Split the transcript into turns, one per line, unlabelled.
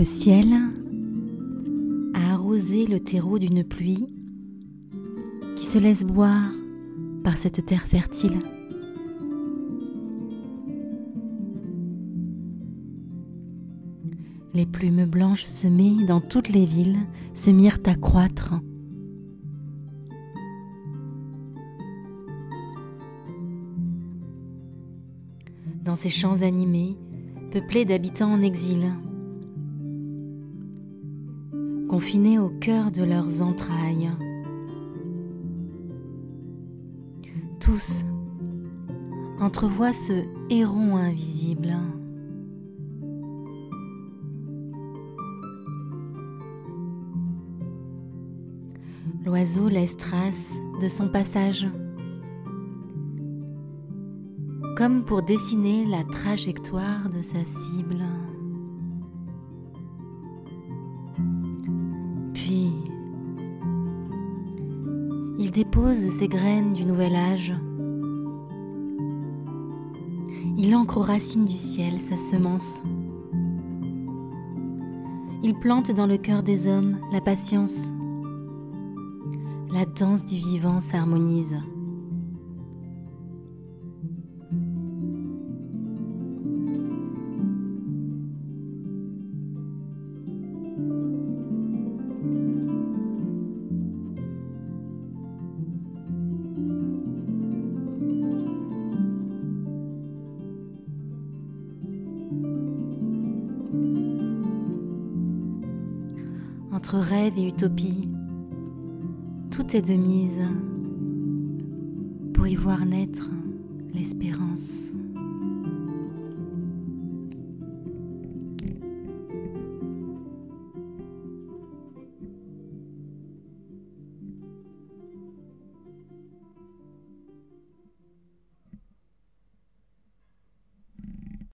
Le ciel a arrosé le terreau d'une pluie qui se laisse boire par cette terre fertile. Les plumes blanches semées dans toutes les villes se mirent à croître Dans ces champs animés, peuplés d'habitants en exil, confinés au cœur de leurs entrailles, tous entrevoient ce héron invisible. L'oiseau laisse trace de son passage, comme pour dessiner la trajectoire de sa cible. Puis, il dépose ses graines du nouvel âge. Il ancre aux racines du ciel sa semence. Il plante dans le cœur des hommes la patience la danse du vivant s'harmonise. Entre rêve et utopie, tout est de mise pour y voir naître l'espérance.